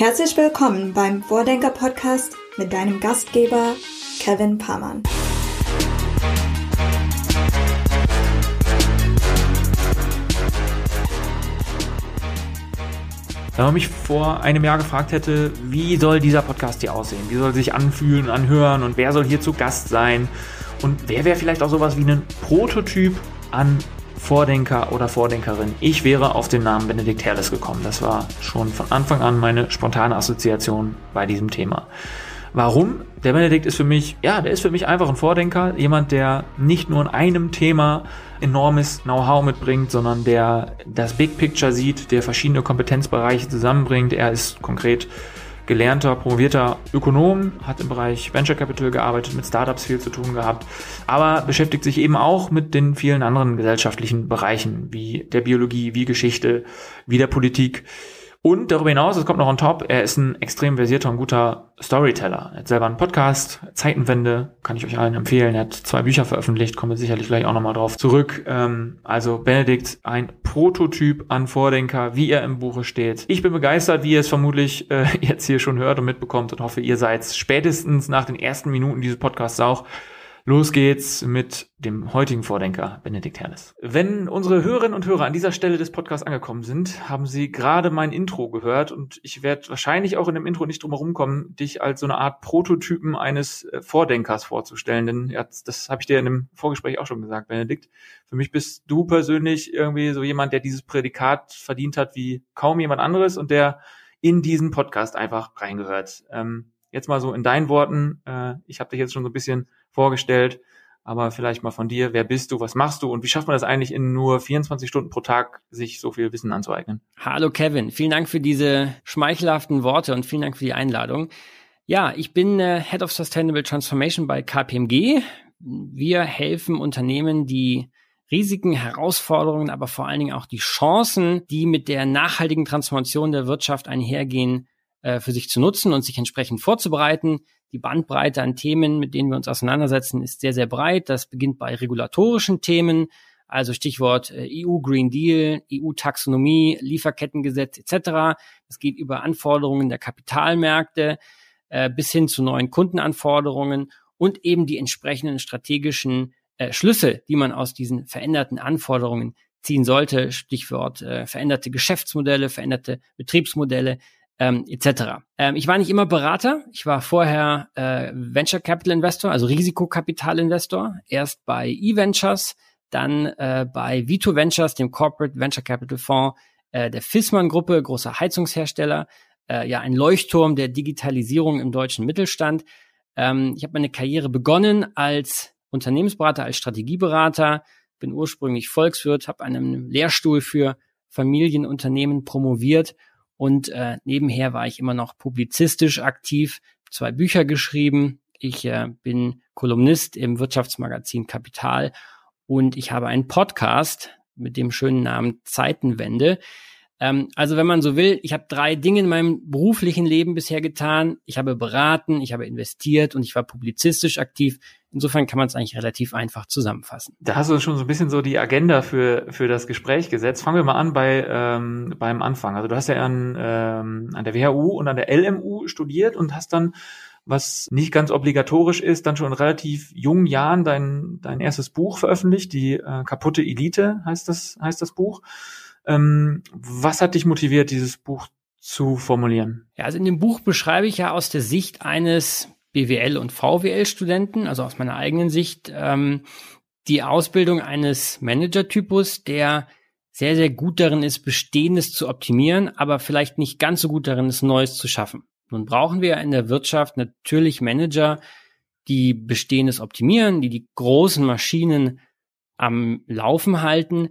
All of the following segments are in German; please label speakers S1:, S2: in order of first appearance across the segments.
S1: Herzlich willkommen beim Vordenker Podcast mit deinem Gastgeber Kevin Pamann.
S2: Wenn man mich vor einem Jahr gefragt hätte, wie soll dieser Podcast hier aussehen? Wie soll sich anfühlen anhören und wer soll hier zu Gast sein? Und wer wäre vielleicht auch sowas wie ein Prototyp an Vordenker oder Vordenkerin. Ich wäre auf den Namen Benedikt Herles gekommen. Das war schon von Anfang an meine spontane Assoziation bei diesem Thema. Warum? Der Benedikt ist für mich, ja, der ist für mich einfach ein Vordenker, jemand, der nicht nur in einem Thema enormes Know-how mitbringt, sondern der das Big Picture sieht, der verschiedene Kompetenzbereiche zusammenbringt. Er ist konkret gelernter, promovierter Ökonom, hat im Bereich Venture Capital gearbeitet, mit Startups viel zu tun gehabt, aber beschäftigt sich eben auch mit den vielen anderen gesellschaftlichen Bereichen, wie der Biologie, wie Geschichte, wie der Politik. Und darüber hinaus, es kommt noch on top, er ist ein extrem versierter und guter Storyteller. Er hat selber einen Podcast, Zeitenwende, kann ich euch allen empfehlen. Er hat zwei Bücher veröffentlicht, kommen wir sicherlich gleich auch nochmal drauf zurück. Ähm, also Benedikt, ein Prototyp an Vordenker, wie er im Buche steht. Ich bin begeistert, wie ihr es vermutlich äh, jetzt hier schon hört und mitbekommt und hoffe, ihr seid spätestens nach den ersten Minuten dieses Podcasts auch. Los geht's mit dem heutigen Vordenker Benedikt Hernes. Wenn unsere Hörerinnen und Hörer an dieser Stelle des Podcasts angekommen sind, haben sie gerade mein Intro gehört und ich werde wahrscheinlich auch in dem Intro nicht drum herum kommen, dich als so eine Art Prototypen eines äh, Vordenkers vorzustellen, denn das habe ich dir in dem Vorgespräch auch schon gesagt, Benedikt. Für mich bist du persönlich irgendwie so jemand, der dieses Prädikat verdient hat wie kaum jemand anderes und der in diesen Podcast einfach reingehört. Ähm, jetzt mal so in deinen Worten, äh, ich habe dich jetzt schon so ein bisschen vorgestellt. Aber vielleicht mal von dir, wer bist du, was machst du und wie schafft man das eigentlich in nur 24 Stunden pro Tag, sich so viel Wissen anzueignen?
S3: Hallo Kevin, vielen Dank für diese schmeichelhaften Worte und vielen Dank für die Einladung. Ja, ich bin äh, Head of Sustainable Transformation bei KPMG. Wir helfen Unternehmen, die Risiken, Herausforderungen, aber vor allen Dingen auch die Chancen, die mit der nachhaltigen Transformation der Wirtschaft einhergehen, äh, für sich zu nutzen und sich entsprechend vorzubereiten. Die Bandbreite an Themen, mit denen wir uns auseinandersetzen, ist sehr, sehr breit. Das beginnt bei regulatorischen Themen, also Stichwort äh, EU Green Deal, EU-Taxonomie, Lieferkettengesetz etc. Es geht über Anforderungen der Kapitalmärkte äh, bis hin zu neuen Kundenanforderungen und eben die entsprechenden strategischen äh, Schlüsse, die man aus diesen veränderten Anforderungen ziehen sollte. Stichwort äh, veränderte Geschäftsmodelle, veränderte Betriebsmodelle, ähm, etc. Ähm, ich war nicht immer Berater. Ich war vorher äh, Venture Capital Investor, also Risikokapitalinvestor. Erst bei eVentures, dann äh, bei Vito Ventures, dem Corporate Venture Capital Fonds äh, der Fissmann Gruppe, großer Heizungshersteller. Äh, ja, ein Leuchtturm der Digitalisierung im deutschen Mittelstand. Ähm, ich habe meine Karriere begonnen als Unternehmensberater, als Strategieberater. Bin ursprünglich Volkswirt, habe einen Lehrstuhl für Familienunternehmen promoviert und äh, nebenher war ich immer noch publizistisch aktiv, zwei Bücher geschrieben. Ich äh, bin Kolumnist im Wirtschaftsmagazin Kapital und ich habe einen Podcast mit dem schönen Namen Zeitenwende. Ähm, also wenn man so will, ich habe drei Dinge in meinem beruflichen Leben bisher getan. Ich habe beraten, ich habe investiert und ich war publizistisch aktiv. Insofern kann man es eigentlich relativ einfach zusammenfassen.
S2: Da hast du schon so ein bisschen so die Agenda für, für das Gespräch gesetzt. Fangen wir mal an bei, ähm, beim Anfang. Also du hast ja an, ähm, an der WHU und an der LMU studiert und hast dann, was nicht ganz obligatorisch ist, dann schon in relativ jungen Jahren dein, dein erstes Buch veröffentlicht, die äh, kaputte Elite heißt das, heißt das Buch. Ähm, was hat dich motiviert, dieses Buch zu formulieren?
S3: Ja, also in dem Buch beschreibe ich ja aus der Sicht eines BWL- und VWL-Studenten, also aus meiner eigenen Sicht, ähm, die Ausbildung eines Manager-Typus, der sehr, sehr gut darin ist, Bestehendes zu optimieren, aber vielleicht nicht ganz so gut darin ist, Neues zu schaffen. Nun brauchen wir in der Wirtschaft natürlich Manager, die Bestehendes optimieren, die die großen Maschinen am Laufen halten.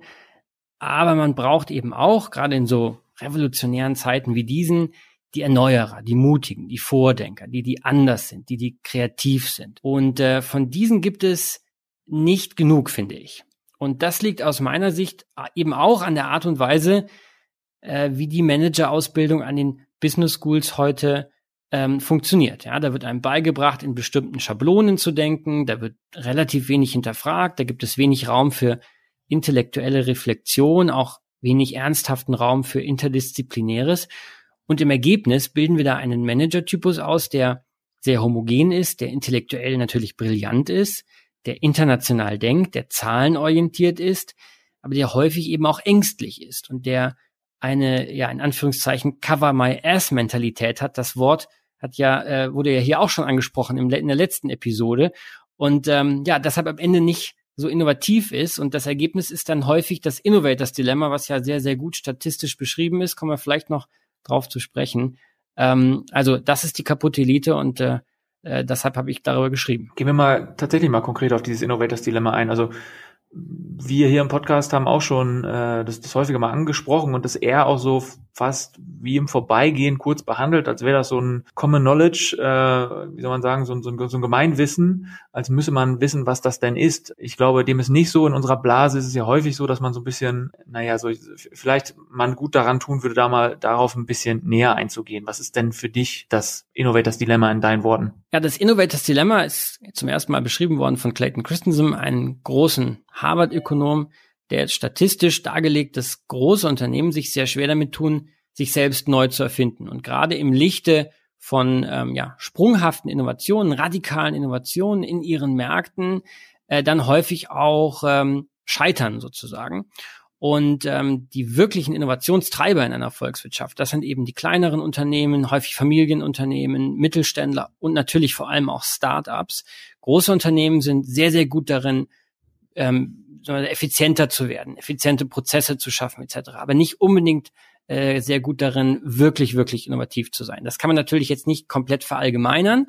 S3: Aber man braucht eben auch, gerade in so revolutionären Zeiten wie diesen, die Erneuerer, die Mutigen, die Vordenker, die, die anders sind, die, die kreativ sind. Und äh, von diesen gibt es nicht genug, finde ich. Und das liegt aus meiner Sicht eben auch an der Art und Weise, äh, wie die Managerausbildung an den Business Schools heute ähm, funktioniert. Ja, da wird einem beigebracht, in bestimmten Schablonen zu denken, da wird relativ wenig hinterfragt, da gibt es wenig Raum für intellektuelle Reflexion, auch wenig ernsthaften Raum für Interdisziplinäres. Und im Ergebnis bilden wir da einen Manager-Typus aus, der sehr homogen ist, der intellektuell natürlich brillant ist, der international denkt, der zahlenorientiert ist, aber der häufig eben auch ängstlich ist und der eine, ja, in Anführungszeichen, Cover My Ass Mentalität hat. Das Wort hat ja, äh, wurde ja hier auch schon angesprochen im, in der letzten Episode. Und ähm, ja, deshalb am Ende nicht so innovativ ist. Und das Ergebnis ist dann häufig das Innovators Dilemma, was ja sehr, sehr gut statistisch beschrieben ist. Kommen wir vielleicht noch drauf zu sprechen. Ähm, also das ist die kaputte Elite und äh, äh, deshalb habe ich darüber geschrieben.
S2: Gehen wir mal tatsächlich mal konkret auf dieses Innovators Dilemma ein. Also wir hier im Podcast haben auch schon äh, das, das häufiger mal angesprochen und das eher auch so fast wie im Vorbeigehen kurz behandelt, als wäre das so ein Common Knowledge, äh, wie soll man sagen, so, ein so, so ein Gemeinwissen, als müsse man wissen, was das denn ist. Ich glaube, dem ist nicht so. In unserer Blase ist es ja häufig so, dass man so ein bisschen, naja, so vielleicht man gut daran tun würde, da mal darauf ein bisschen näher einzugehen. Was ist denn für dich das Innovators Dilemma in deinen Worten?
S3: Ja, das Innovators Dilemma ist zum ersten Mal beschrieben worden von Clayton Christensen, einem großen Harvard-Ökonom, der statistisch dargelegt, dass große Unternehmen sich sehr schwer damit tun, sich selbst neu zu erfinden. Und gerade im Lichte von ähm, ja, sprunghaften Innovationen, radikalen Innovationen in ihren Märkten, äh, dann häufig auch ähm, scheitern sozusagen. Und ähm, die wirklichen Innovationstreiber in einer Volkswirtschaft, das sind eben die kleineren Unternehmen, häufig Familienunternehmen, Mittelständler und natürlich vor allem auch Start-ups. Große Unternehmen sind sehr, sehr gut darin, ähm, effizienter zu werden, effiziente Prozesse zu schaffen etc. Aber nicht unbedingt äh, sehr gut darin, wirklich, wirklich innovativ zu sein. Das kann man natürlich jetzt nicht komplett verallgemeinern,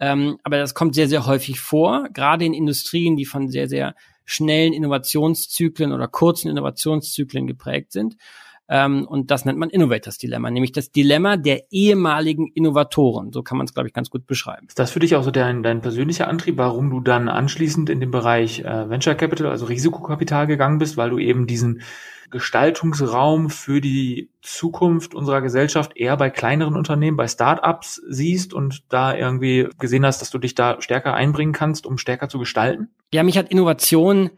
S3: ähm, aber das kommt sehr, sehr häufig vor, gerade in Industrien, die von sehr, sehr schnellen Innovationszyklen oder kurzen Innovationszyklen geprägt sind. Ähm, und das nennt man Innovators Dilemma, nämlich das Dilemma der ehemaligen Innovatoren. So kann man es, glaube ich, ganz gut beschreiben.
S2: Ist das für dich auch so dein, dein persönlicher Antrieb, warum du dann anschließend in den Bereich äh, Venture Capital, also Risikokapital gegangen bist, weil du eben diesen Gestaltungsraum für die Zukunft unserer Gesellschaft eher bei kleineren Unternehmen, bei Startups siehst und da irgendwie gesehen hast, dass du dich da stärker einbringen kannst, um stärker zu gestalten?
S3: Ja, mich hat Innovation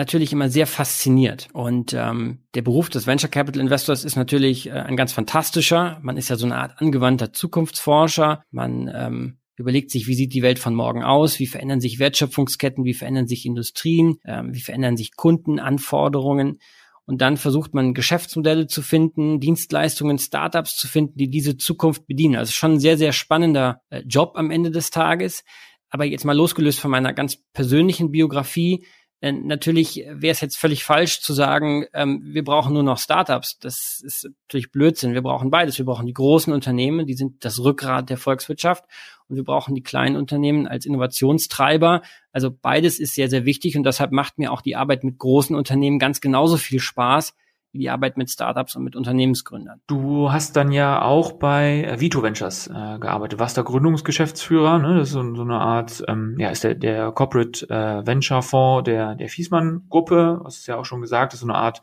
S3: natürlich immer sehr fasziniert. Und ähm, der Beruf des Venture Capital Investors ist natürlich äh, ein ganz fantastischer. Man ist ja so eine Art angewandter Zukunftsforscher. Man ähm, überlegt sich, wie sieht die Welt von morgen aus, wie verändern sich Wertschöpfungsketten, wie verändern sich Industrien, ähm, wie verändern sich Kundenanforderungen. Und dann versucht man Geschäftsmodelle zu finden, Dienstleistungen, Startups zu finden, die diese Zukunft bedienen. Also schon ein sehr, sehr spannender äh, Job am Ende des Tages. Aber jetzt mal losgelöst von meiner ganz persönlichen Biografie, natürlich wäre es jetzt völlig falsch zu sagen, ähm, wir brauchen nur noch Startups. Das ist natürlich Blödsinn. Wir brauchen beides. Wir brauchen die großen Unternehmen, die sind das Rückgrat der Volkswirtschaft. Und wir brauchen die kleinen Unternehmen als Innovationstreiber. Also beides ist sehr, sehr wichtig. Und deshalb macht mir auch die Arbeit mit großen Unternehmen ganz genauso viel Spaß die Arbeit mit Startups und mit Unternehmensgründern.
S2: Du hast dann ja auch bei äh, Vito Ventures äh, gearbeitet, warst da Gründungsgeschäftsführer, ne? das ist so, so eine Art, ähm, ja, ist der, der Corporate äh, Venture Fonds der, der Fiesmann Gruppe, was ist ja auch schon gesagt, ist so eine Art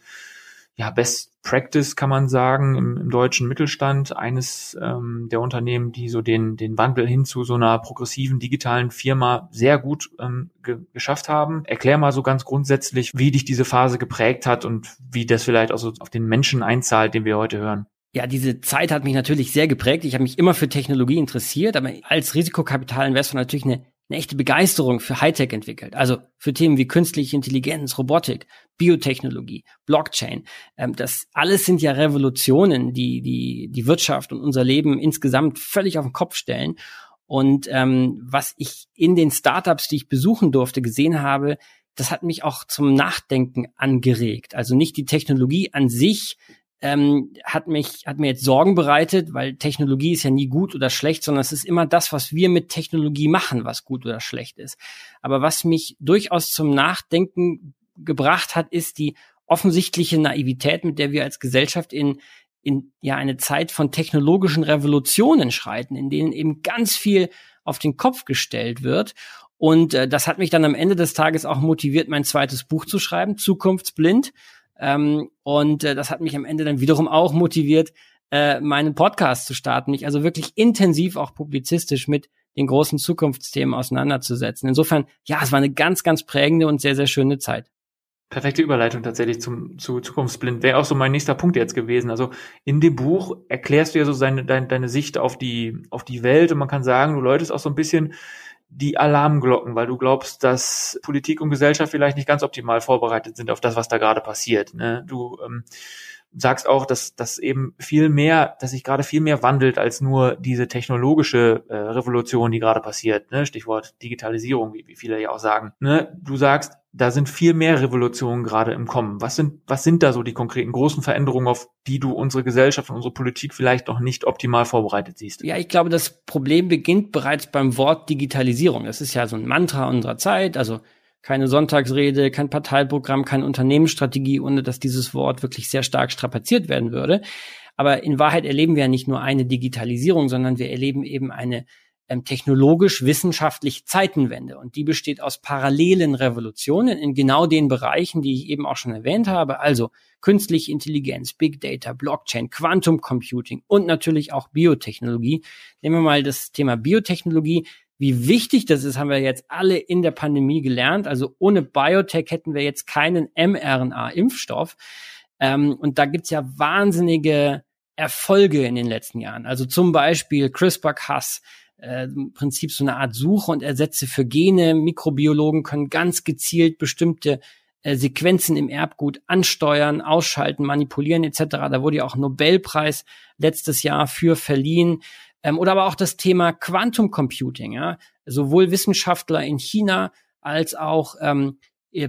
S2: ja, Best Practice kann man sagen im, im deutschen Mittelstand eines ähm, der Unternehmen, die so den den Wandel hin zu so einer progressiven digitalen Firma sehr gut ähm, ge geschafft haben. Erklär mal so ganz grundsätzlich, wie dich diese Phase geprägt hat und wie das vielleicht auch so auf den Menschen einzahlt, den wir heute hören.
S3: Ja, diese Zeit hat mich natürlich sehr geprägt. Ich habe mich immer für Technologie interessiert, aber als Risikokapitalinvestor natürlich eine eine echte Begeisterung für Hightech entwickelt. Also für Themen wie künstliche Intelligenz, Robotik, Biotechnologie, Blockchain. Ähm, das alles sind ja Revolutionen, die, die die Wirtschaft und unser Leben insgesamt völlig auf den Kopf stellen. Und ähm, was ich in den Startups, die ich besuchen durfte, gesehen habe, das hat mich auch zum Nachdenken angeregt. Also nicht die Technologie an sich, ähm, hat mich, hat mir jetzt Sorgen bereitet, weil Technologie ist ja nie gut oder schlecht, sondern es ist immer das, was wir mit Technologie machen, was gut oder schlecht ist. Aber was mich durchaus zum Nachdenken gebracht hat, ist die offensichtliche Naivität, mit der wir als Gesellschaft in, in ja eine Zeit von technologischen Revolutionen schreiten, in denen eben ganz viel auf den Kopf gestellt wird. Und äh, das hat mich dann am Ende des Tages auch motiviert, mein zweites Buch zu schreiben, Zukunftsblind. Ähm, und äh, das hat mich am Ende dann wiederum auch motiviert, äh, meinen Podcast zu starten, mich also wirklich intensiv auch publizistisch mit den großen Zukunftsthemen auseinanderzusetzen. Insofern, ja, es war eine ganz, ganz prägende und sehr, sehr schöne Zeit.
S2: Perfekte Überleitung tatsächlich zum, zu Zukunftsblind. Wäre auch so mein nächster Punkt jetzt gewesen. Also in dem Buch erklärst du ja so seine, deine, deine Sicht auf die, auf die Welt und man kann sagen, du läutest auch so ein bisschen die Alarmglocken, weil du glaubst, dass Politik und Gesellschaft vielleicht nicht ganz optimal vorbereitet sind auf das, was da gerade passiert. Ne? Du ähm, sagst auch, dass das eben viel mehr, dass sich gerade viel mehr wandelt als nur diese technologische äh, Revolution, die gerade passiert. Ne? Stichwort Digitalisierung, wie, wie viele ja auch sagen. Ne? Du sagst, da sind viel mehr Revolutionen gerade im Kommen. Was sind, was sind da so die konkreten großen Veränderungen, auf die du unsere Gesellschaft und unsere Politik vielleicht noch nicht optimal vorbereitet siehst?
S3: Ja, ich glaube, das Problem beginnt bereits beim Wort Digitalisierung. Das ist ja so ein Mantra unserer Zeit. Also keine Sonntagsrede, kein Parteiprogramm, keine Unternehmensstrategie, ohne dass dieses Wort wirklich sehr stark strapaziert werden würde. Aber in Wahrheit erleben wir ja nicht nur eine Digitalisierung, sondern wir erleben eben eine ähm, technologisch-wissenschaftliche Zeitenwende. Und die besteht aus parallelen Revolutionen in genau den Bereichen, die ich eben auch schon erwähnt habe. Also künstliche Intelligenz, Big Data, Blockchain, Quantum Computing und natürlich auch Biotechnologie. Nehmen wir mal das Thema Biotechnologie. Wie wichtig das ist, haben wir jetzt alle in der Pandemie gelernt. Also ohne Biotech hätten wir jetzt keinen mRNA-Impfstoff. Ähm, und da gibt's ja wahnsinnige Erfolge in den letzten Jahren. Also zum Beispiel CRISPR-Cas, äh, im Prinzip so eine Art Suche und Ersätze für Gene. Mikrobiologen können ganz gezielt bestimmte äh, Sequenzen im Erbgut ansteuern, ausschalten, manipulieren etc. Da wurde ja auch Nobelpreis letztes Jahr für verliehen. Ähm, oder aber auch das Thema Quantum Computing. Ja? Sowohl Wissenschaftler in China als auch ähm,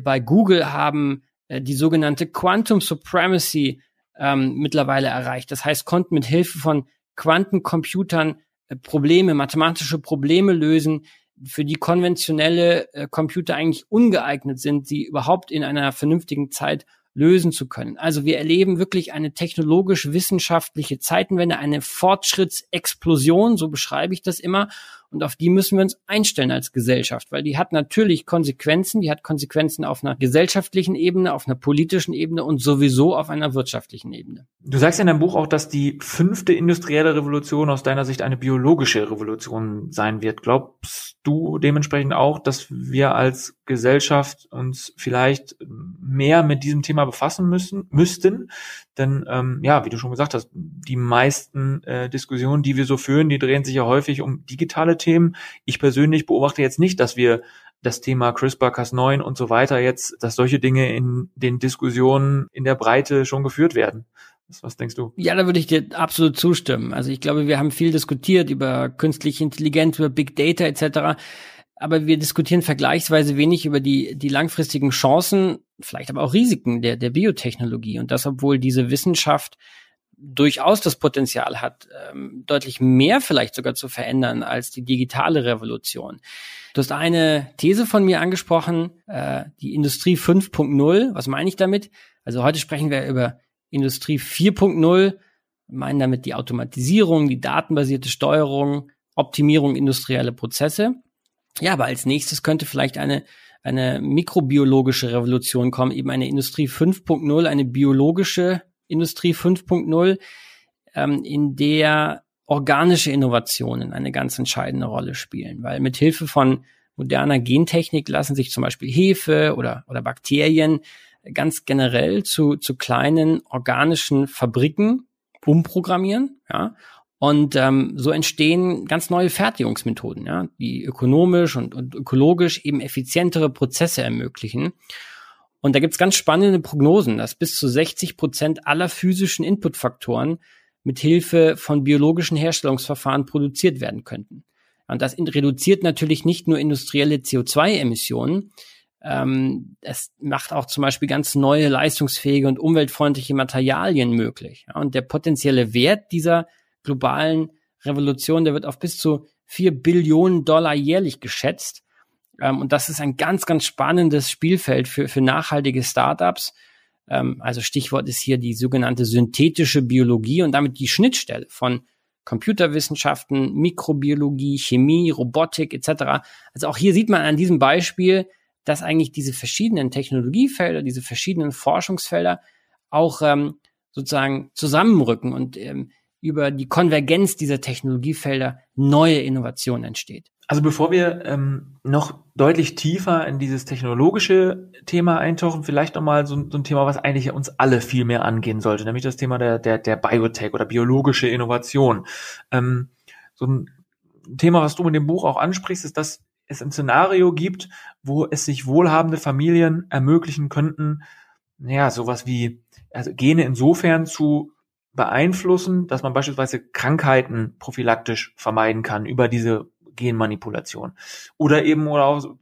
S3: bei Google haben äh, die sogenannte Quantum Supremacy ähm, mittlerweile erreicht. Das heißt, konnten mit Hilfe von Quantencomputern äh, Probleme, mathematische Probleme lösen, für die konventionelle äh, Computer eigentlich ungeeignet sind, sie überhaupt in einer vernünftigen Zeit lösen zu können. Also wir erleben wirklich eine technologisch-wissenschaftliche Zeitenwende, eine Fortschrittsexplosion, so beschreibe ich das immer. Und auf die müssen wir uns einstellen als Gesellschaft, weil die hat natürlich Konsequenzen, die hat Konsequenzen auf einer gesellschaftlichen Ebene, auf einer politischen Ebene und sowieso auf einer wirtschaftlichen Ebene.
S2: Du sagst in deinem Buch auch, dass die fünfte industrielle Revolution aus deiner Sicht eine biologische Revolution sein wird. Glaubst du dementsprechend auch, dass wir als Gesellschaft uns vielleicht mehr mit diesem Thema befassen müssen, müssten? Denn ähm, ja, wie du schon gesagt hast, die meisten äh, Diskussionen, die wir so führen, die drehen sich ja häufig um digitale Themen. Ich persönlich beobachte jetzt nicht, dass wir das Thema CRISPR-Cas9 und so weiter jetzt, dass solche Dinge in den Diskussionen in der Breite schon geführt werden. Was, denkst du?
S3: Ja, da würde ich dir absolut zustimmen. Also ich glaube, wir haben viel diskutiert über künstliche Intelligenz, über Big Data etc. Aber wir diskutieren vergleichsweise wenig über die, die langfristigen Chancen, vielleicht aber auch Risiken der, der Biotechnologie. Und das, obwohl diese Wissenschaft durchaus das Potenzial hat, ähm, deutlich mehr vielleicht sogar zu verändern als die digitale Revolution. Du hast eine These von mir angesprochen, äh, die Industrie 5.0. Was meine ich damit? Also heute sprechen wir über Industrie 4.0, meinen damit die Automatisierung, die datenbasierte Steuerung, Optimierung industrieller Prozesse. Ja, aber als nächstes könnte vielleicht eine eine mikrobiologische Revolution kommen, eben eine Industrie 5.0, eine biologische Industrie 5.0, ähm, in der organische Innovationen eine ganz entscheidende Rolle spielen, weil mit Hilfe von moderner Gentechnik lassen sich zum Beispiel Hefe oder, oder Bakterien ganz generell zu, zu kleinen organischen Fabriken umprogrammieren, ja, und ähm, so entstehen ganz neue Fertigungsmethoden, ja, die ökonomisch und, und ökologisch eben effizientere Prozesse ermöglichen. Und da gibt's ganz spannende Prognosen, dass bis zu 60 Prozent aller physischen Inputfaktoren mit Hilfe von biologischen Herstellungsverfahren produziert werden könnten. Und das reduziert natürlich nicht nur industrielle CO2-Emissionen, ähm, es macht auch zum Beispiel ganz neue leistungsfähige und umweltfreundliche Materialien möglich. Ja, und der potenzielle Wert dieser globalen Revolution, der wird auf bis zu vier Billionen Dollar jährlich geschätzt. Ähm, und das ist ein ganz, ganz spannendes Spielfeld für, für nachhaltige Startups. Ähm, also Stichwort ist hier die sogenannte synthetische Biologie und damit die Schnittstelle von Computerwissenschaften, Mikrobiologie, Chemie, Robotik etc. Also auch hier sieht man an diesem Beispiel, dass eigentlich diese verschiedenen Technologiefelder, diese verschiedenen Forschungsfelder auch ähm, sozusagen zusammenrücken und ähm, über die Konvergenz dieser Technologiefelder neue Innovation entsteht.
S2: Also bevor wir ähm, noch deutlich tiefer in dieses technologische Thema eintauchen, vielleicht nochmal so, so ein Thema, was eigentlich uns alle viel mehr angehen sollte, nämlich das Thema der, der, der Biotech oder biologische Innovation. Ähm, so ein Thema, was du in dem Buch auch ansprichst, ist, dass es ein Szenario gibt, wo es sich wohlhabende Familien ermöglichen könnten, naja, sowas wie also Gene insofern zu beeinflussen, dass man beispielsweise Krankheiten prophylaktisch vermeiden kann über diese Genmanipulation. Oder eben oder auch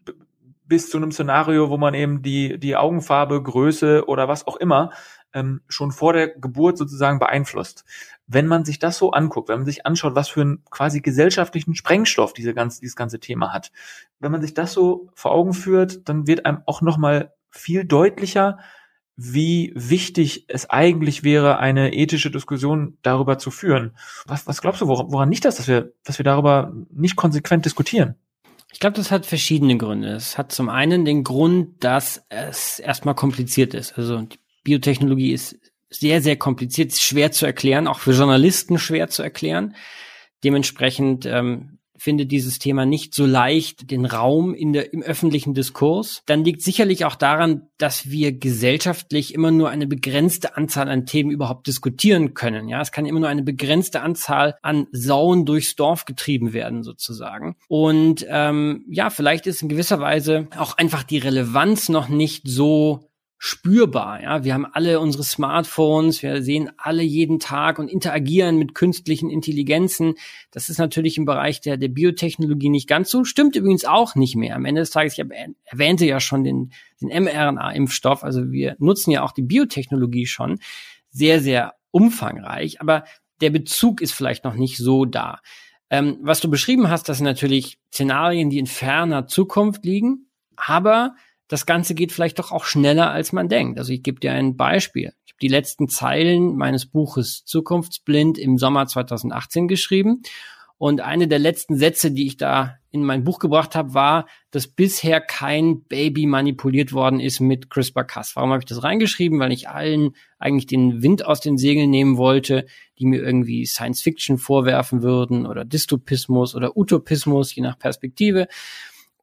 S2: bis zu einem Szenario, wo man eben die, die Augenfarbe, Größe oder was auch immer ähm, schon vor der Geburt sozusagen beeinflusst. Wenn man sich das so anguckt, wenn man sich anschaut, was für einen quasi gesellschaftlichen Sprengstoff diese ganze, dieses ganze Thema hat, wenn man sich das so vor Augen führt, dann wird einem auch nochmal viel deutlicher, wie wichtig es eigentlich wäre, eine ethische Diskussion darüber zu führen. Was, was glaubst du, woran, woran nicht das, dass wir, dass wir darüber nicht konsequent diskutieren?
S3: Ich glaube, das hat verschiedene Gründe. Es hat zum einen den Grund, dass es erstmal kompliziert ist. Also die Biotechnologie ist sehr, sehr kompliziert, schwer zu erklären, auch für Journalisten schwer zu erklären. Dementsprechend ähm, findet dieses Thema nicht so leicht den Raum in der, im öffentlichen Diskurs. Dann liegt sicherlich auch daran, dass wir gesellschaftlich immer nur eine begrenzte Anzahl an Themen überhaupt diskutieren können. Ja, es kann immer nur eine begrenzte Anzahl an Sauen durchs Dorf getrieben werden, sozusagen. Und ähm, ja, vielleicht ist in gewisser Weise auch einfach die Relevanz noch nicht so spürbar. Ja, wir haben alle unsere Smartphones, wir sehen alle jeden Tag und interagieren mit künstlichen Intelligenzen. Das ist natürlich im Bereich der, der Biotechnologie nicht ganz so. Stimmt übrigens auch nicht mehr. Am Ende des Tages, ich erwähnte ja schon den, den mRNA-Impfstoff. Also wir nutzen ja auch die Biotechnologie schon sehr, sehr umfangreich. Aber der Bezug ist vielleicht noch nicht so da. Ähm, was du beschrieben hast, das sind natürlich Szenarien, die in ferner Zukunft liegen. Aber das Ganze geht vielleicht doch auch schneller, als man denkt. Also ich gebe dir ein Beispiel. Ich habe die letzten Zeilen meines Buches Zukunftsblind im Sommer 2018 geschrieben. Und eine der letzten Sätze, die ich da in mein Buch gebracht habe, war, dass bisher kein Baby manipuliert worden ist mit CRISPR-Cas. Warum habe ich das reingeschrieben? Weil ich allen eigentlich den Wind aus den Segeln nehmen wollte, die mir irgendwie Science Fiction vorwerfen würden oder Dystopismus oder Utopismus, je nach Perspektive.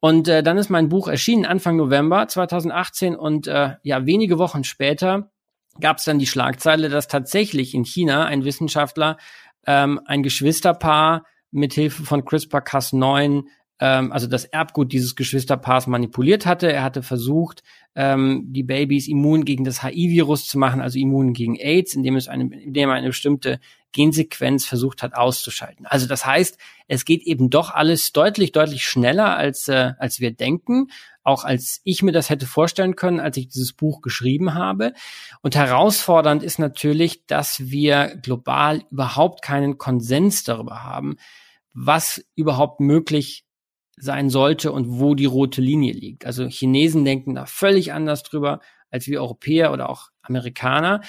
S3: Und äh, dann ist mein Buch erschienen Anfang November 2018 und äh, ja, wenige Wochen später gab es dann die Schlagzeile, dass tatsächlich in China ein Wissenschaftler ähm, ein Geschwisterpaar mit Hilfe von CRISPR-Cas9 ähm, also das Erbgut dieses Geschwisterpaars manipuliert hatte. Er hatte versucht, ähm, die Babys immun gegen das HIV-Virus zu machen, also immun gegen AIDS, indem, es eine, indem er eine bestimmte Gensequenz versucht hat auszuschalten. Also das heißt, es geht eben doch alles deutlich, deutlich schneller, als, äh, als wir denken, auch als ich mir das hätte vorstellen können, als ich dieses Buch geschrieben habe. Und herausfordernd ist natürlich, dass wir global überhaupt keinen Konsens darüber haben, was überhaupt möglich sein sollte und wo die rote Linie liegt. Also Chinesen denken da völlig anders drüber als wir Europäer oder auch Amerikaner.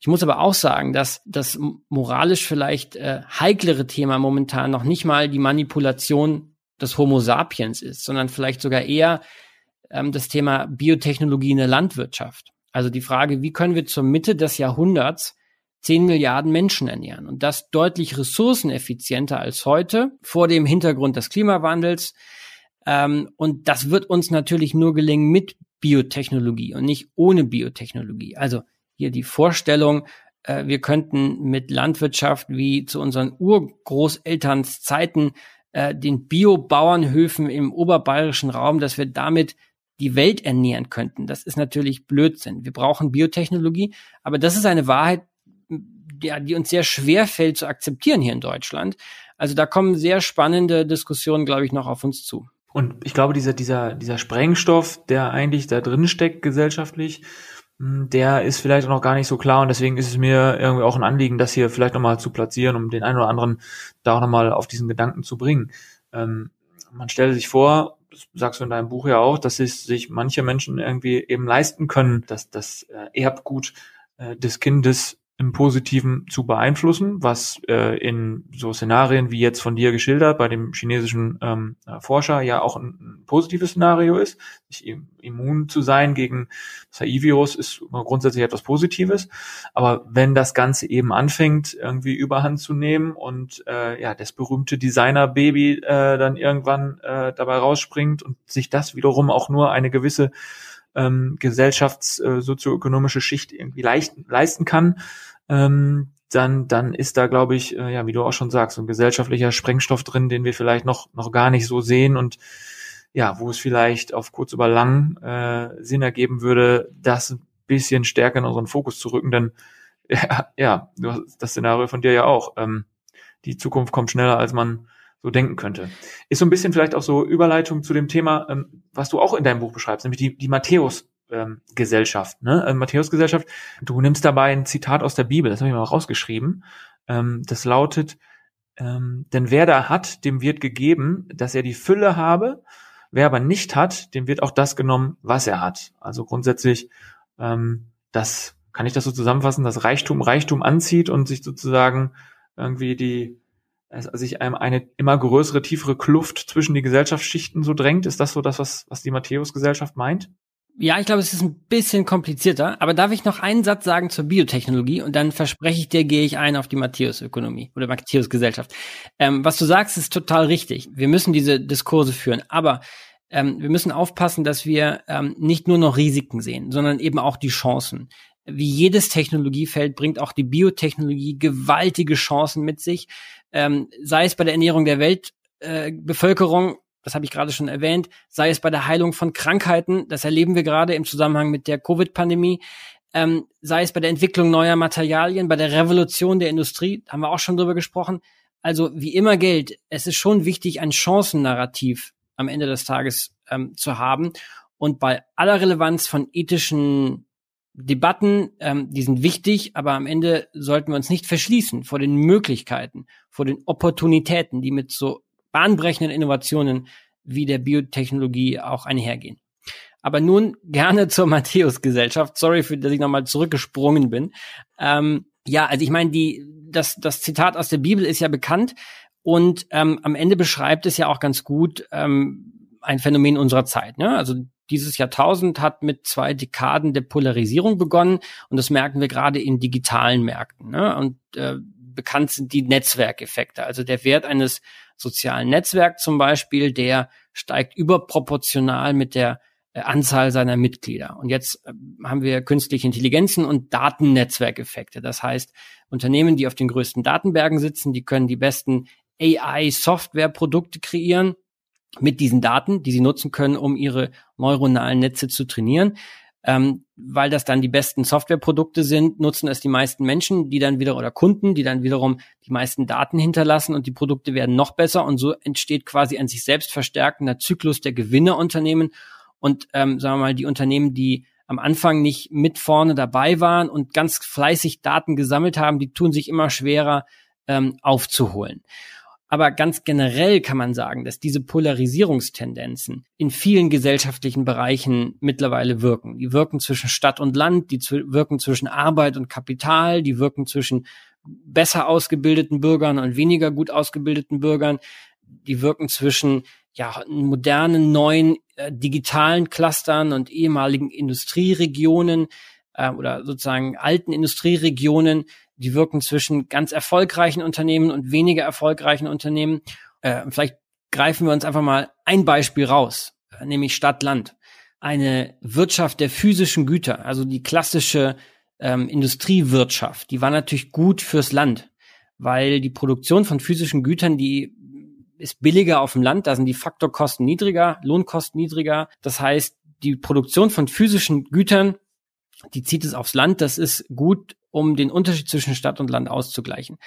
S3: Ich muss aber auch sagen, dass das moralisch vielleicht äh, heiklere Thema momentan noch nicht mal die Manipulation des Homo sapiens ist, sondern vielleicht sogar eher ähm, das Thema Biotechnologie in der Landwirtschaft. Also die Frage, wie können wir zur Mitte des Jahrhunderts 10 Milliarden Menschen ernähren und das deutlich ressourceneffizienter als heute vor dem Hintergrund des Klimawandels. Ähm, und das wird uns natürlich nur gelingen mit Biotechnologie und nicht ohne Biotechnologie. Also hier die Vorstellung, äh, wir könnten mit Landwirtschaft wie zu unseren Urgroßelterns Zeiten äh, den Biobauernhöfen im oberbayerischen Raum, dass wir damit die Welt ernähren könnten. Das ist natürlich Blödsinn. Wir brauchen Biotechnologie, aber das ist eine Wahrheit, ja, die uns sehr schwer fällt zu akzeptieren hier in Deutschland. Also da kommen sehr spannende Diskussionen, glaube ich, noch auf uns zu.
S2: Und ich glaube, dieser, dieser, dieser Sprengstoff, der eigentlich da drin steckt gesellschaftlich, hm, der ist vielleicht noch gar nicht so klar und deswegen ist es mir irgendwie auch ein Anliegen, das hier vielleicht nochmal zu platzieren, um den einen oder anderen da auch nochmal auf diesen Gedanken zu bringen. Ähm, man stellt sich vor, das sagst du in deinem Buch ja auch, dass es sich manche Menschen irgendwie eben leisten können, dass das äh, Erbgut äh, des Kindes im Positiven zu beeinflussen, was äh, in so Szenarien wie jetzt von dir geschildert, bei dem chinesischen ähm, Forscher ja auch ein, positives Szenario ist. Nicht immun zu sein gegen das HIV-Virus ist grundsätzlich etwas Positives. Aber wenn das Ganze eben anfängt, irgendwie Überhand zu nehmen und äh, ja, das berühmte Designer-Baby äh, dann irgendwann äh, dabei rausspringt und sich das wiederum auch nur eine gewisse ähm, gesellschafts-sozioökonomische äh, Schicht irgendwie leicht, leisten kann, ähm, dann, dann ist da, glaube ich, äh, ja, wie du auch schon sagst, ein gesellschaftlicher Sprengstoff drin, den wir vielleicht noch, noch gar nicht so sehen und ja, wo es vielleicht auf kurz über lang äh, Sinn ergeben würde, das ein bisschen stärker in unseren Fokus zu rücken, denn ja, ja das Szenario von dir ja auch. Ähm, die Zukunft kommt schneller, als man so denken könnte. Ist so ein bisschen vielleicht auch so Überleitung zu dem Thema, ähm, was du auch in deinem Buch beschreibst, nämlich die, die Matthäus ähm, Gesellschaft, ne? Also Matthäus-Gesellschaft. Du nimmst dabei ein Zitat aus der Bibel, das habe ich mal rausgeschrieben. Ähm, das lautet, ähm, denn wer da hat, dem wird gegeben, dass er die Fülle habe. Wer aber nicht hat, dem wird auch das genommen, was er hat. Also grundsätzlich, das kann ich das so zusammenfassen, dass Reichtum Reichtum anzieht und sich sozusagen irgendwie die sich einem eine immer größere, tiefere Kluft zwischen die Gesellschaftsschichten so drängt. Ist das so das, was, was die Matthäus-Gesellschaft meint?
S3: Ja, ich glaube, es ist ein bisschen komplizierter, aber darf ich noch einen Satz sagen zur Biotechnologie und dann verspreche ich dir, gehe ich ein auf die Matthäus-Ökonomie oder Matthäus-Gesellschaft. Ähm, was du sagst, ist total richtig. Wir müssen diese Diskurse führen, aber ähm, wir müssen aufpassen, dass wir ähm, nicht nur noch Risiken sehen, sondern eben auch die Chancen. Wie jedes Technologiefeld bringt auch die Biotechnologie gewaltige Chancen mit sich, ähm, sei es bei der Ernährung der Weltbevölkerung, äh, das habe ich gerade schon erwähnt, sei es bei der Heilung von Krankheiten, das erleben wir gerade im Zusammenhang mit der Covid-Pandemie, ähm, sei es bei der Entwicklung neuer Materialien, bei der Revolution der Industrie, haben wir auch schon drüber gesprochen. Also wie immer gilt, es ist schon wichtig, ein Chancennarrativ am Ende des Tages ähm, zu haben. Und bei aller Relevanz von ethischen Debatten, ähm, die sind wichtig, aber am Ende sollten wir uns nicht verschließen vor den Möglichkeiten, vor den Opportunitäten, die mit so bahnbrechenden Innovationen wie der Biotechnologie auch einhergehen. Aber nun gerne zur Matthäus-Gesellschaft. Sorry, für, dass ich nochmal zurückgesprungen bin. Ähm, ja, also ich meine, die, das, das Zitat aus der Bibel ist ja bekannt und ähm, am Ende beschreibt es ja auch ganz gut ähm, ein Phänomen unserer Zeit. Ne? Also dieses Jahrtausend hat mit zwei Dekaden der Polarisierung begonnen und das merken wir gerade in digitalen Märkten. Ne? Und äh, bekannt sind die Netzwerkeffekte. Also der Wert eines sozialen Netzwerk zum Beispiel, der steigt überproportional mit der äh, Anzahl seiner Mitglieder. Und jetzt äh, haben wir künstliche Intelligenzen und Datennetzwerkeffekte. Das heißt, Unternehmen, die auf den größten Datenbergen sitzen, die können die besten AI-Software-Produkte kreieren mit diesen Daten, die sie nutzen können, um ihre neuronalen Netze zu trainieren ähm, weil das dann die besten Softwareprodukte sind, nutzen es die meisten Menschen, die dann wieder oder Kunden, die dann wiederum die meisten Daten hinterlassen und die Produkte werden noch besser und so entsteht quasi ein sich selbst verstärkender Zyklus der Gewinnerunternehmen und ähm, sagen wir mal die Unternehmen, die am Anfang nicht mit vorne dabei waren und ganz fleißig Daten gesammelt haben, die tun sich immer schwerer ähm, aufzuholen. Aber ganz generell kann man sagen, dass diese Polarisierungstendenzen in vielen gesellschaftlichen Bereichen mittlerweile wirken. Die wirken zwischen Stadt und Land, die wirken zwischen Arbeit und Kapital, die wirken zwischen besser ausgebildeten Bürgern und weniger gut ausgebildeten Bürgern, die wirken zwischen ja, modernen, neuen äh, digitalen Clustern und ehemaligen Industrieregionen äh, oder sozusagen alten Industrieregionen die wirken zwischen ganz erfolgreichen Unternehmen und weniger erfolgreichen Unternehmen. Äh, vielleicht greifen wir uns einfach mal ein Beispiel raus, äh, nämlich Stadt-Land. Eine Wirtschaft der physischen Güter, also die klassische ähm, Industriewirtschaft, die war natürlich gut fürs Land, weil die Produktion von physischen Gütern, die ist billiger auf dem Land, da sind die Faktorkosten niedriger, Lohnkosten niedriger. Das heißt, die Produktion von physischen Gütern, die zieht es aufs Land, das ist gut um den Unterschied zwischen Stadt und Land auszugleichen.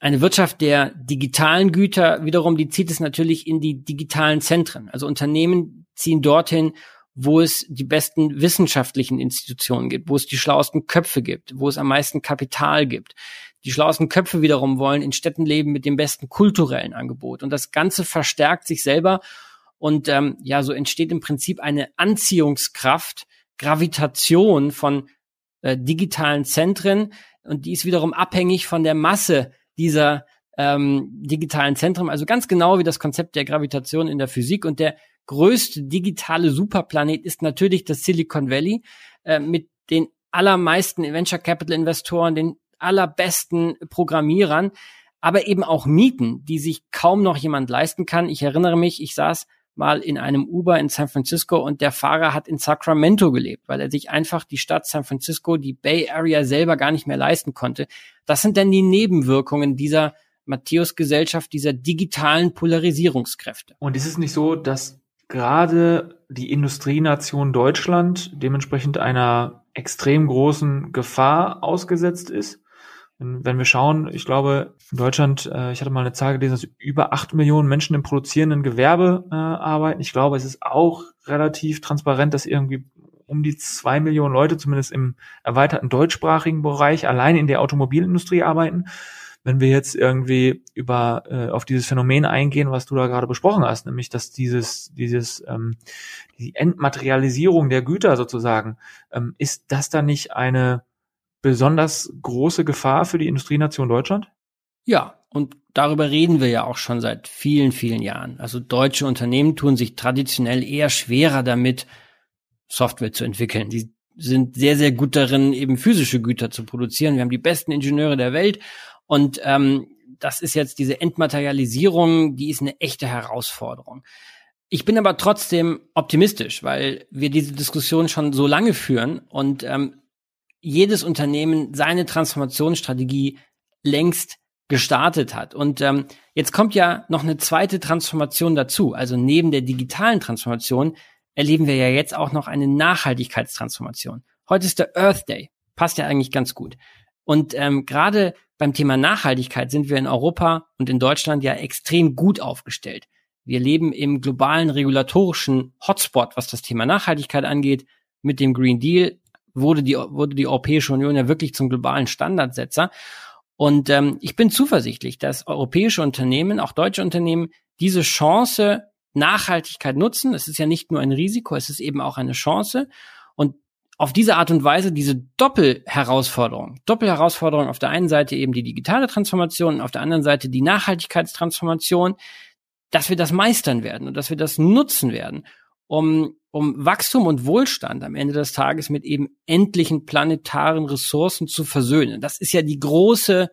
S3: Eine Wirtschaft der digitalen Güter wiederum, die zieht es natürlich in die digitalen Zentren. Also Unternehmen ziehen dorthin, wo es die besten wissenschaftlichen Institutionen gibt, wo es die schlauesten Köpfe gibt, wo es am meisten Kapital gibt. Die schlauesten Köpfe wiederum wollen in Städten leben mit dem besten kulturellen Angebot. Und das Ganze verstärkt sich selber. Und ähm, ja, so entsteht im Prinzip eine Anziehungskraft, Gravitation von äh, digitalen Zentren und die ist wiederum abhängig von der Masse dieser ähm, digitalen Zentrum, also ganz genau wie das Konzept der Gravitation in der Physik. Und der größte digitale Superplanet ist natürlich das Silicon Valley äh, mit den allermeisten Venture Capital Investoren, den allerbesten Programmierern, aber eben auch Mieten, die sich kaum noch jemand leisten kann. Ich erinnere mich, ich saß mal in einem Uber in San Francisco und der Fahrer hat in Sacramento gelebt, weil er sich einfach die Stadt San Francisco, die Bay Area selber gar nicht mehr leisten konnte. Das sind dann die Nebenwirkungen dieser Matthäus-Gesellschaft, dieser digitalen Polarisierungskräfte.
S2: Und ist es nicht so, dass gerade die Industrienation Deutschland dementsprechend einer extrem großen Gefahr ausgesetzt ist? Wenn, wir schauen, ich glaube, in Deutschland, äh, ich hatte mal eine Zahl gelesen, dass über acht Millionen Menschen im produzierenden Gewerbe äh, arbeiten. Ich glaube, es ist auch relativ transparent, dass irgendwie um die zwei Millionen Leute zumindest im erweiterten deutschsprachigen Bereich allein in der Automobilindustrie arbeiten. Wenn wir jetzt irgendwie über äh, auf dieses Phänomen eingehen, was du da gerade besprochen hast, nämlich dass dieses dieses ähm, die Entmaterialisierung der Güter sozusagen, ähm, ist das da nicht eine besonders große Gefahr für die Industrienation Deutschland?
S3: Ja, und darüber reden wir ja auch schon seit vielen, vielen Jahren. Also deutsche Unternehmen tun sich traditionell eher schwerer damit, Software zu entwickeln. Die sind sehr, sehr gut darin, eben physische Güter zu produzieren. Wir haben die besten Ingenieure der Welt und ähm, das ist jetzt diese Entmaterialisierung, die ist eine echte Herausforderung. Ich bin aber trotzdem optimistisch, weil wir diese Diskussion schon so lange führen und ähm, jedes Unternehmen seine Transformationsstrategie längst gestartet hat. Und ähm, jetzt kommt ja noch eine zweite Transformation dazu. Also neben der digitalen Transformation erleben wir ja jetzt auch noch eine Nachhaltigkeitstransformation. Heute ist der Earth Day. Passt ja eigentlich ganz gut. Und ähm, gerade beim Thema Nachhaltigkeit sind wir in Europa und in Deutschland ja extrem gut aufgestellt. Wir leben im globalen regulatorischen Hotspot, was das Thema Nachhaltigkeit angeht. Mit dem Green Deal wurde die, wurde die Europäische Union ja wirklich zum globalen Standardsetzer. Und ähm, ich bin zuversichtlich, dass europäische Unternehmen, auch deutsche Unternehmen, diese Chance Nachhaltigkeit nutzen. Es ist ja nicht nur ein Risiko, es ist eben auch eine Chance. Und auf diese Art und Weise diese Doppelherausforderung, Doppelherausforderung auf der einen Seite eben die digitale Transformation auf der anderen Seite die Nachhaltigkeitstransformation, dass wir das meistern werden und dass wir das nutzen werden, um um Wachstum und Wohlstand am Ende des Tages mit eben endlichen planetaren Ressourcen zu versöhnen. Das ist ja die große,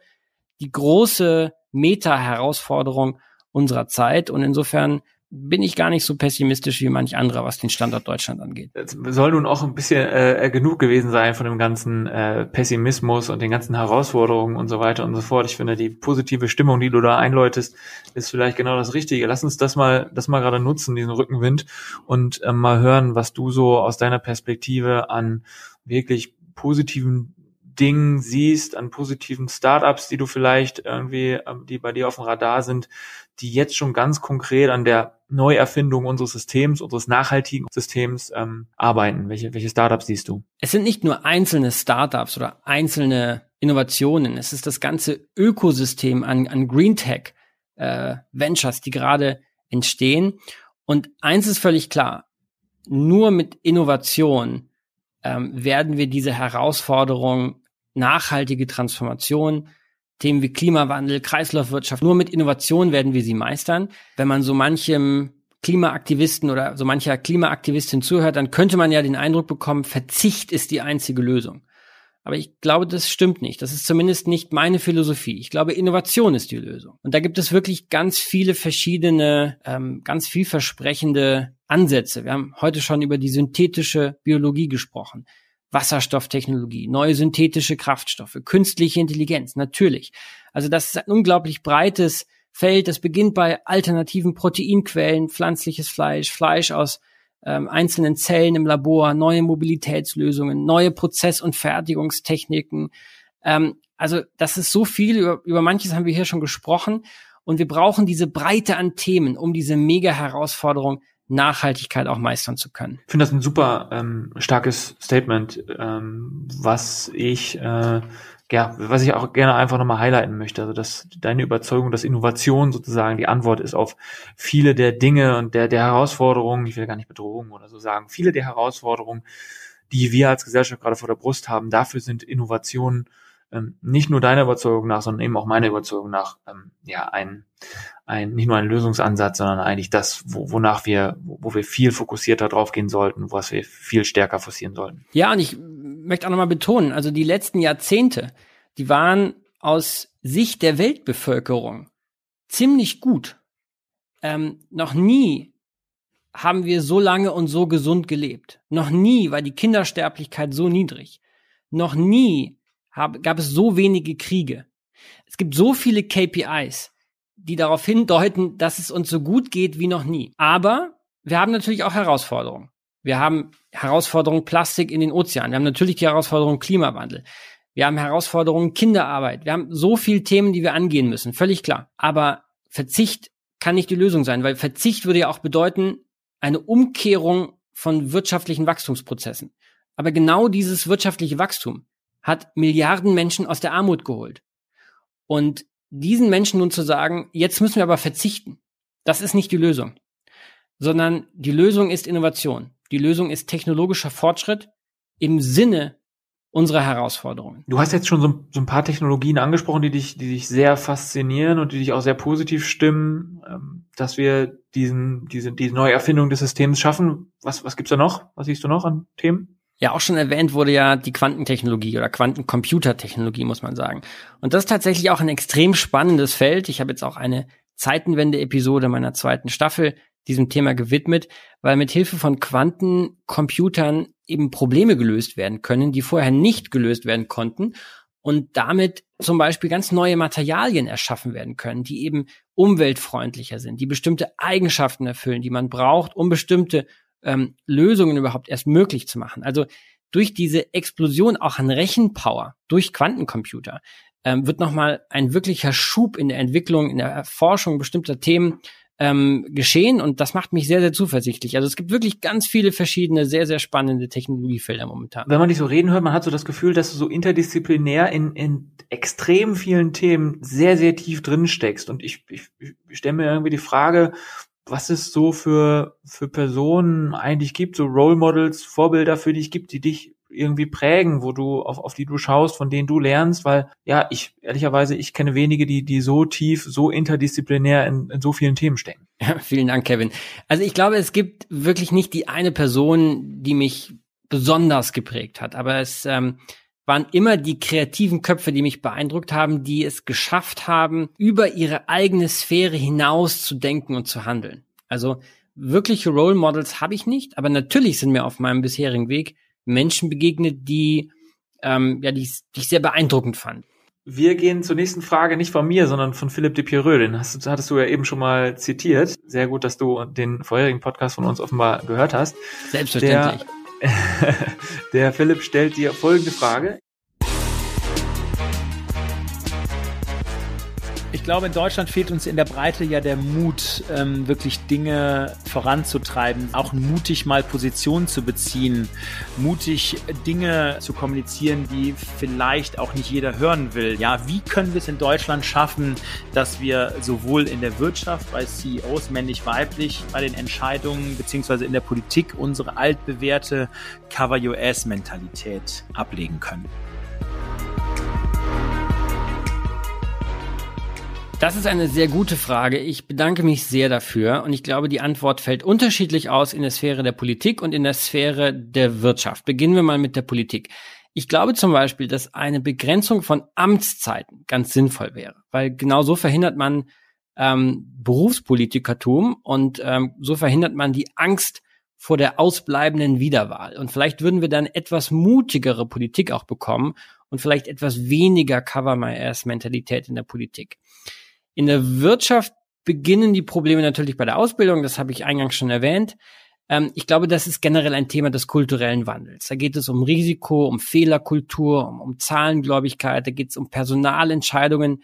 S3: die große Meta-Herausforderung unserer Zeit. Und insofern bin ich gar nicht so pessimistisch wie manch anderer, was den Standort Deutschland angeht.
S2: Es soll nun auch ein bisschen äh, genug gewesen sein von dem ganzen äh, Pessimismus und den ganzen Herausforderungen und so weiter und so fort. Ich finde, die positive Stimmung, die du da einläutest, ist vielleicht genau das Richtige. Lass uns das mal, das mal gerade nutzen, diesen Rückenwind und äh, mal hören, was du so aus deiner Perspektive an wirklich positiven Dingen siehst, an positiven Startups, die du vielleicht irgendwie, ähm, die bei dir auf dem Radar sind, die jetzt schon ganz konkret an der Neuerfindung unseres Systems, unseres nachhaltigen Systems ähm, arbeiten? Welche, welche Startups siehst du?
S3: Es sind nicht nur einzelne Startups oder einzelne Innovationen, es ist das ganze Ökosystem an, an Green Tech äh, Ventures, die gerade entstehen. Und eins ist völlig klar, nur mit Innovation ähm, werden wir diese Herausforderung nachhaltige Transformation, Themen wie Klimawandel, Kreislaufwirtschaft, nur mit Innovation werden wir sie meistern. Wenn man so manchem Klimaaktivisten oder so mancher Klimaaktivistin zuhört, dann könnte man ja den Eindruck bekommen, Verzicht ist die einzige Lösung. Aber ich glaube, das stimmt nicht. Das ist zumindest nicht meine Philosophie. Ich glaube, Innovation ist die Lösung. Und da gibt es wirklich ganz viele verschiedene, ähm, ganz vielversprechende Ansätze. Wir haben heute schon über die synthetische Biologie gesprochen. Wasserstofftechnologie, neue synthetische Kraftstoffe, künstliche Intelligenz, natürlich. Also das ist ein unglaublich breites Feld. Das beginnt bei alternativen Proteinquellen, pflanzliches Fleisch, Fleisch aus ähm, einzelnen Zellen im Labor, neue Mobilitätslösungen, neue Prozess- und Fertigungstechniken. Ähm, also das ist so viel, über, über manches haben wir hier schon gesprochen. Und wir brauchen diese Breite an Themen, um diese Mega-Herausforderung Nachhaltigkeit auch meistern zu können.
S2: Ich finde das ein super ähm, starkes Statement, ähm, was ich äh, ja, was ich auch gerne einfach nochmal highlighten möchte. Also dass deine Überzeugung, dass Innovation sozusagen die Antwort ist auf viele der Dinge und der, der Herausforderungen, ich will gar nicht Bedrohungen oder so sagen, viele der Herausforderungen, die wir als Gesellschaft gerade vor der Brust haben, dafür sind Innovationen ähm, nicht nur deiner Überzeugung nach, sondern eben auch meiner Überzeugung nach ähm, ja ein, ein nicht nur ein Lösungsansatz, sondern eigentlich das, wo, wonach wir, wo wir viel fokussierter drauf gehen sollten, was wir viel stärker forcieren sollten.
S3: Ja, und ich möchte auch nochmal betonen, also die letzten Jahrzehnte, die waren aus Sicht der Weltbevölkerung ziemlich gut. Ähm, noch nie haben wir so lange und so gesund gelebt. Noch nie war die Kindersterblichkeit so niedrig. Noch nie hab, gab es so wenige Kriege. Es gibt so viele KPIs, die darauf hindeuten, dass es uns so gut geht wie noch nie. Aber wir haben natürlich auch Herausforderungen. Wir haben Herausforderungen Plastik in den Ozeanen. Wir haben natürlich die Herausforderung Klimawandel. Wir haben Herausforderungen Kinderarbeit. Wir haben so viele Themen, die wir angehen müssen. Völlig klar. Aber Verzicht kann nicht die Lösung sein, weil Verzicht würde ja auch bedeuten, eine Umkehrung von wirtschaftlichen Wachstumsprozessen. Aber genau dieses wirtschaftliche Wachstum hat Milliarden Menschen aus der Armut geholt. Und diesen Menschen nun zu sagen, jetzt müssen wir aber verzichten, das ist nicht die Lösung, sondern die Lösung ist Innovation. Die Lösung ist technologischer Fortschritt im Sinne unserer Herausforderungen.
S2: Du hast jetzt schon so, so, ein paar Technologien angesprochen, die dich, die dich sehr faszinieren und die dich auch sehr positiv stimmen, ähm, dass wir diesen, diese, diese neue Erfindung des Systems schaffen. Was, was gibt's da noch? Was siehst du noch an Themen?
S3: Ja, auch schon erwähnt wurde ja die Quantentechnologie oder Quantencomputertechnologie, muss man sagen. Und das ist tatsächlich auch ein extrem spannendes Feld. Ich habe jetzt auch eine Zeitenwende-Episode meiner zweiten Staffel diesem Thema gewidmet, weil mit Hilfe von Quantencomputern eben Probleme gelöst werden können, die vorher nicht gelöst werden konnten und damit zum Beispiel ganz neue Materialien erschaffen werden können, die eben umweltfreundlicher sind, die bestimmte Eigenschaften erfüllen, die man braucht, um bestimmte ähm, Lösungen überhaupt erst möglich zu machen. Also durch diese Explosion auch an Rechenpower, durch Quantencomputer, ähm, wird nochmal ein wirklicher Schub in der Entwicklung, in der Erforschung bestimmter Themen ähm, geschehen und das macht mich sehr, sehr zuversichtlich. Also es gibt wirklich ganz viele verschiedene, sehr, sehr spannende Technologiefelder momentan.
S2: Wenn man dich so reden hört, man hat so das Gefühl, dass du so interdisziplinär in, in extrem vielen Themen sehr, sehr tief drin steckst. Und ich, ich, ich stelle mir irgendwie die Frage, was es so für, für Personen eigentlich gibt, so Role Models, Vorbilder für dich gibt, die dich irgendwie prägen, wo du, auf, auf die du schaust, von denen du lernst, weil, ja, ich, ehrlicherweise, ich kenne wenige, die, die so tief, so interdisziplinär in, in so vielen Themen stecken.
S3: Ja, vielen Dank, Kevin. Also ich glaube, es gibt wirklich nicht die eine Person, die mich besonders geprägt hat, aber es, ähm, waren immer die kreativen Köpfe, die mich beeindruckt haben, die es geschafft haben, über ihre eigene Sphäre hinaus zu denken und zu handeln. Also wirkliche Role Models habe ich nicht, aber natürlich sind mir auf meinem bisherigen Weg Menschen begegnet, die, ähm, ja, die, die ich sehr beeindruckend fand.
S2: Wir gehen zur nächsten Frage nicht von mir, sondern von Philipp de Pierreux. Den hast, hattest du ja eben schon mal zitiert. Sehr gut, dass du den vorherigen Podcast von uns offenbar gehört hast.
S3: Selbstverständlich.
S2: Der Der Philipp stellt dir folgende Frage.
S4: Ich glaube, in Deutschland fehlt uns in der Breite ja der Mut, ähm, wirklich Dinge voranzutreiben, auch mutig mal Positionen zu beziehen, mutig Dinge zu kommunizieren, die vielleicht auch nicht jeder hören will. Ja, wie können wir es in Deutschland schaffen, dass wir sowohl in der Wirtschaft, bei CEOs männlich-weiblich, bei den Entscheidungen beziehungsweise in der Politik unsere altbewährte Cover-US-Mentalität ablegen können?
S3: Das ist eine sehr gute Frage. Ich bedanke mich sehr dafür und ich glaube, die Antwort fällt unterschiedlich aus in der Sphäre der Politik und in der Sphäre der Wirtschaft. Beginnen wir mal mit der Politik. Ich glaube zum Beispiel, dass eine Begrenzung von Amtszeiten ganz sinnvoll wäre, weil genau so verhindert man ähm, Berufspolitikertum und ähm, so verhindert man die Angst vor der ausbleibenden Wiederwahl. Und vielleicht würden wir dann etwas mutigere Politik auch bekommen und vielleicht etwas weniger Cover-My-Ass-Mentalität in der Politik. In der Wirtschaft beginnen die Probleme natürlich bei der Ausbildung, das habe ich eingangs schon erwähnt. Ähm, ich glaube, das ist generell ein Thema des kulturellen Wandels. Da geht es um Risiko, um Fehlerkultur, um, um Zahlengläubigkeit, da geht es um Personalentscheidungen.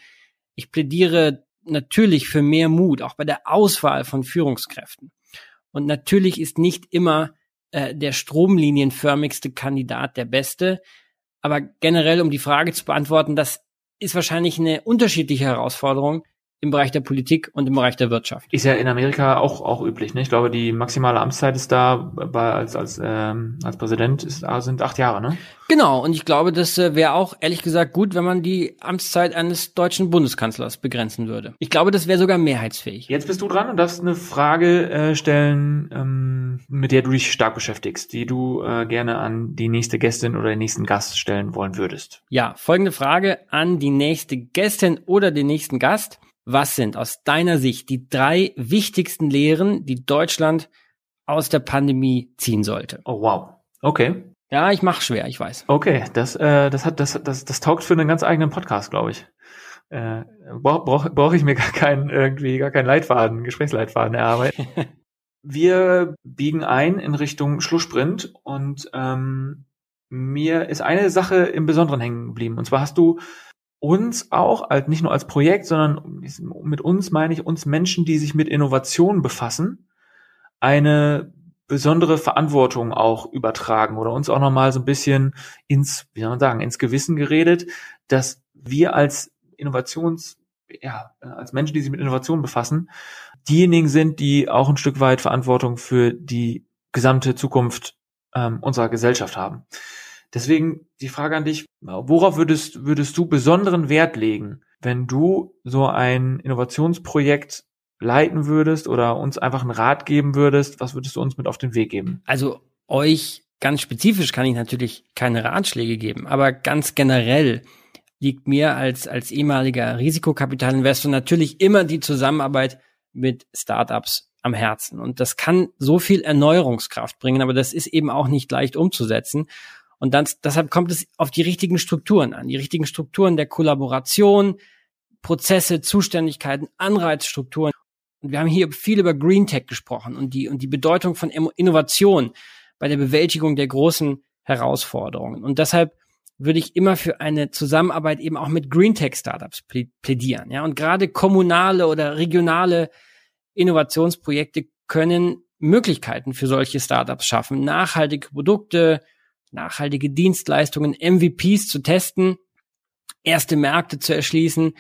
S3: Ich plädiere natürlich für mehr Mut, auch bei der Auswahl von Führungskräften. Und natürlich ist nicht immer äh, der stromlinienförmigste Kandidat der beste. Aber generell, um die Frage zu beantworten, das ist wahrscheinlich eine unterschiedliche Herausforderung im Bereich der Politik und im Bereich der Wirtschaft.
S2: Ist ja in Amerika auch, auch üblich. Ne? Ich glaube, die maximale Amtszeit ist da bei, als, als, ähm, als Präsident ist, sind acht Jahre. Ne?
S3: Genau, und ich glaube, das äh, wäre auch ehrlich gesagt gut, wenn man die Amtszeit eines deutschen Bundeskanzlers begrenzen würde. Ich glaube, das wäre sogar mehrheitsfähig.
S2: Jetzt bist du dran und darfst eine Frage äh, stellen, ähm, mit der du dich stark beschäftigst, die du äh, gerne an die nächste Gästin oder den nächsten Gast stellen wollen würdest.
S3: Ja, folgende Frage an die nächste Gästin oder den nächsten Gast. Was sind aus deiner Sicht die drei wichtigsten Lehren, die Deutschland aus der Pandemie ziehen sollte?
S2: Oh wow. Okay.
S3: Ja, ich mach schwer, ich weiß.
S2: Okay, das, äh, das hat, das, das, das taugt für einen ganz eigenen Podcast, glaube ich. Äh, Brauche brauch, brauch ich mir gar keinen irgendwie gar keinen Leitfaden, Gesprächsleitfaden erarbeiten. Wir biegen ein in Richtung Schlusssprint und ähm, mir ist eine Sache im Besonderen hängen geblieben. Und zwar hast du uns auch, halt nicht nur als Projekt, sondern mit uns meine ich uns Menschen, die sich mit Innovation befassen, eine besondere Verantwortung auch übertragen oder uns auch nochmal so ein bisschen ins, wie soll man sagen, ins Gewissen geredet, dass wir als Innovations, ja, als Menschen, die sich mit Innovation befassen, diejenigen sind, die auch ein Stück weit Verantwortung für die gesamte Zukunft ähm, unserer Gesellschaft haben. Deswegen die Frage an dich, worauf würdest, würdest du besonderen Wert legen, wenn du so ein Innovationsprojekt leiten würdest oder uns einfach einen Rat geben würdest? Was würdest du uns mit auf den Weg geben?
S3: Also euch ganz spezifisch kann ich natürlich keine Ratschläge geben, aber ganz generell liegt mir als, als ehemaliger Risikokapitalinvestor natürlich immer die Zusammenarbeit mit Startups am Herzen. Und das kann so viel Erneuerungskraft bringen, aber das ist eben auch nicht leicht umzusetzen. Und dann, deshalb kommt es auf die richtigen Strukturen an, die richtigen Strukturen der Kollaboration, Prozesse, Zuständigkeiten, Anreizstrukturen. Und wir haben hier viel über Green Tech gesprochen und die, und die Bedeutung von Innovation bei der Bewältigung der großen Herausforderungen. Und deshalb würde ich immer für eine Zusammenarbeit eben auch mit Green Tech Startups plädieren. Ja, und gerade kommunale oder regionale Innovationsprojekte können Möglichkeiten für solche Startups schaffen, nachhaltige Produkte, nachhaltige Dienstleistungen, MVPs zu testen, erste Märkte zu erschließen.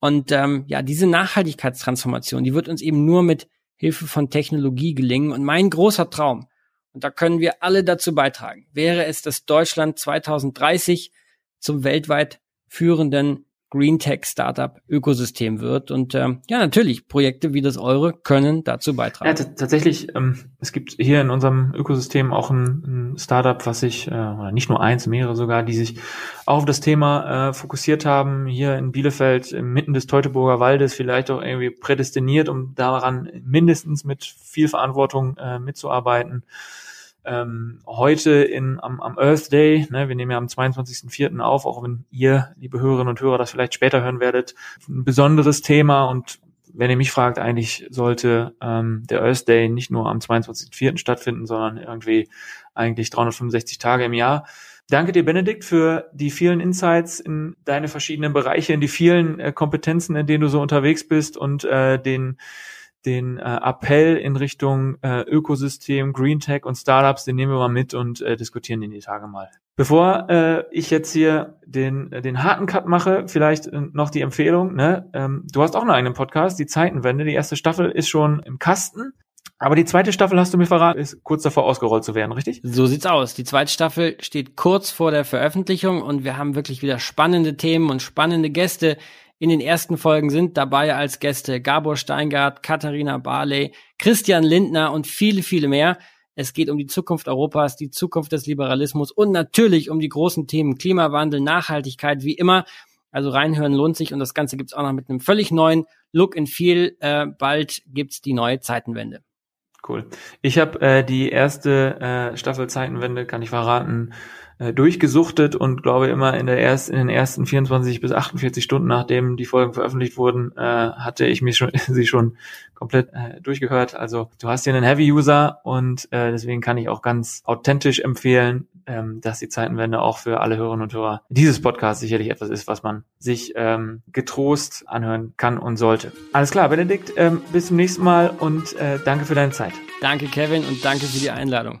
S3: Und ähm, ja, diese Nachhaltigkeitstransformation, die wird uns eben nur mit Hilfe von Technologie gelingen. Und mein großer Traum, und da können wir alle dazu beitragen, wäre es, dass Deutschland 2030 zum weltweit führenden Green Tech Startup Ökosystem wird. Und ähm, ja, natürlich, Projekte wie das eure können dazu beitragen.
S2: Ja, tatsächlich, ähm, es gibt hier in unserem Ökosystem auch ein, ein Startup, was sich, äh, oder nicht nur eins, mehrere sogar, die sich auch auf das Thema äh, fokussiert haben, hier in Bielefeld, inmitten des Teutoburger Waldes, vielleicht auch irgendwie prädestiniert, um daran mindestens mit viel Verantwortung äh, mitzuarbeiten ähm, heute in, am, am Earth Day, ne, wir nehmen ja am 22.04. auf, auch wenn ihr, liebe Hörerinnen und Hörer, das vielleicht später hören werdet, ein besonderes Thema und wenn ihr mich fragt, eigentlich sollte ähm, der Earth Day nicht nur am 22.04. stattfinden, sondern irgendwie eigentlich 365 Tage im Jahr. Danke dir, Benedikt, für die vielen Insights in deine verschiedenen Bereiche, in die vielen äh, Kompetenzen, in denen du so unterwegs bist und äh, den den äh, Appell in Richtung äh, Ökosystem, Green Tech und Startups, den nehmen wir mal mit und äh, diskutieren den die Tage mal. Bevor äh, ich jetzt hier den, äh, den harten Cut mache, vielleicht äh, noch die Empfehlung, ne? ähm, du hast auch einen eigenen Podcast, die Zeitenwende. Die erste Staffel ist schon im Kasten. Aber die zweite Staffel, hast du mir verraten, ist kurz davor ausgerollt zu werden, richtig?
S3: So sieht's aus. Die zweite Staffel steht kurz vor der Veröffentlichung und wir haben wirklich wieder spannende Themen und spannende Gäste, in den ersten Folgen sind dabei als Gäste Gabor Steingart, Katharina Barley, Christian Lindner und viele, viele mehr. Es geht um die Zukunft Europas, die Zukunft des Liberalismus und natürlich um die großen Themen Klimawandel, Nachhaltigkeit, wie immer. Also reinhören lohnt sich und das Ganze gibt's auch noch mit einem völlig neuen Look and Feel. Äh, bald gibt's die neue Zeitenwende.
S2: Cool. Ich habe äh, die erste äh, Staffel Zeitenwende, kann ich verraten, äh, durchgesuchtet und glaube immer in der erst, in den ersten 24 bis 48 Stunden, nachdem die Folgen veröffentlicht wurden, äh, hatte ich mich schon, sie schon komplett äh, durchgehört. Also du hast hier einen Heavy-User und äh, deswegen kann ich auch ganz authentisch empfehlen, ähm, dass die Zeitenwende auch für alle Hörerinnen und Hörer dieses Podcast sicherlich etwas ist, was man sich ähm, getrost anhören kann und sollte. Alles klar, Benedikt, ähm, bis zum nächsten Mal und äh, danke für deine Zeit.
S3: Danke, Kevin, und danke für die Einladung.